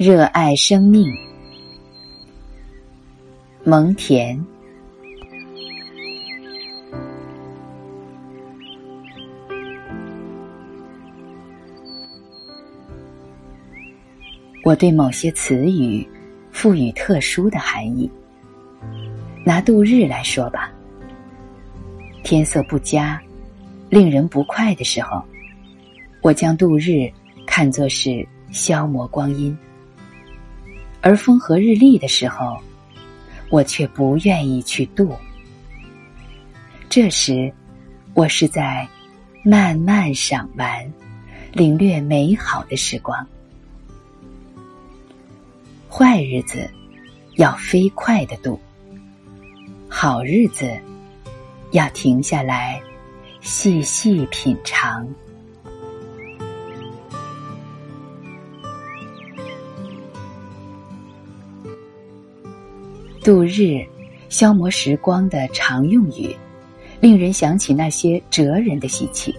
热爱生命，蒙恬。我对某些词语赋予特殊的含义。拿度日来说吧，天色不佳、令人不快的时候，我将度日看作是消磨光阴；而风和日丽的时候，我却不愿意去度。这时，我是在慢慢赏玩、领略美好的时光。坏日子要飞快的度，好日子要停下来细细品尝。度日、消磨时光的常用语，令人想起那些哲人的习气。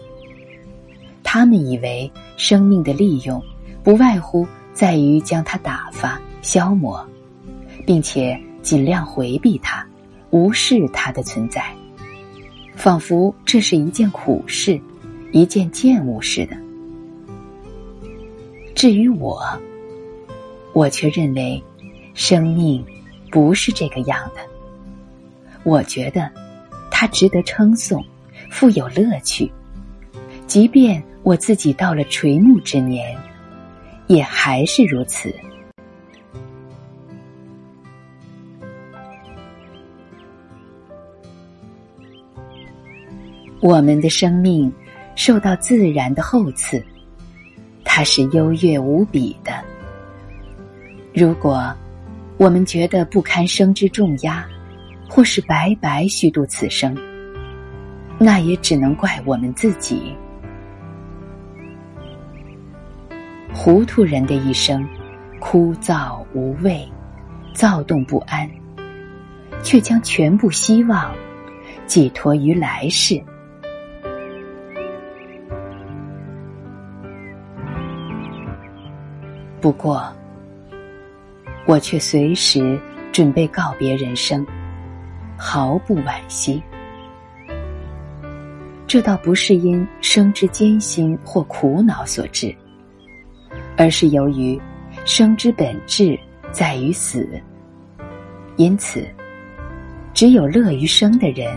他们以为生命的利用，不外乎在于将它打发。消磨，并且尽量回避它，无视它的存在，仿佛这是一件苦事，一件贱物似的。至于我，我却认为，生命不是这个样的。我觉得，它值得称颂，富有乐趣，即便我自己到了垂暮之年，也还是如此。我们的生命受到自然的厚赐，它是优越无比的。如果我们觉得不堪生之重压，或是白白虚度此生，那也只能怪我们自己。糊涂人的一生枯燥无味、躁动不安，却将全部希望寄托于来世。不过，我却随时准备告别人生，毫不惋惜。这倒不是因生之艰辛或苦恼所致，而是由于生之本质在于死。因此，只有乐于生的人，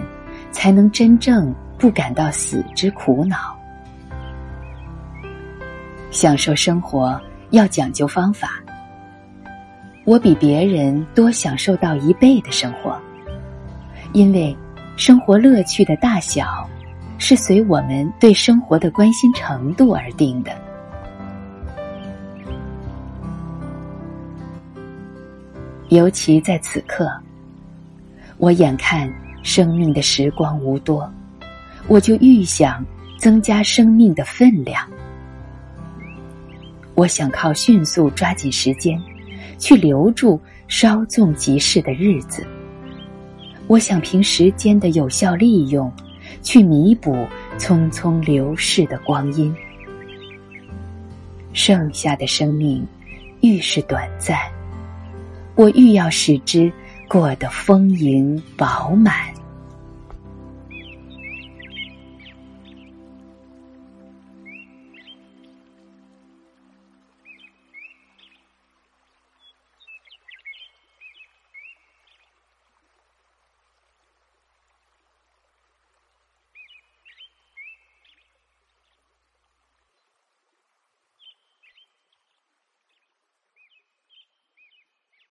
才能真正不感到死之苦恼，享受生活。要讲究方法。我比别人多享受到一倍的生活，因为生活乐趣的大小是随我们对生活的关心程度而定的。尤其在此刻，我眼看生命的时光无多，我就愈想增加生命的分量。我想靠迅速抓紧时间，去留住稍纵即逝的日子。我想凭时间的有效利用，去弥补匆匆流逝的光阴。剩下的生命愈是短暂，我愈要使之过得丰盈饱满。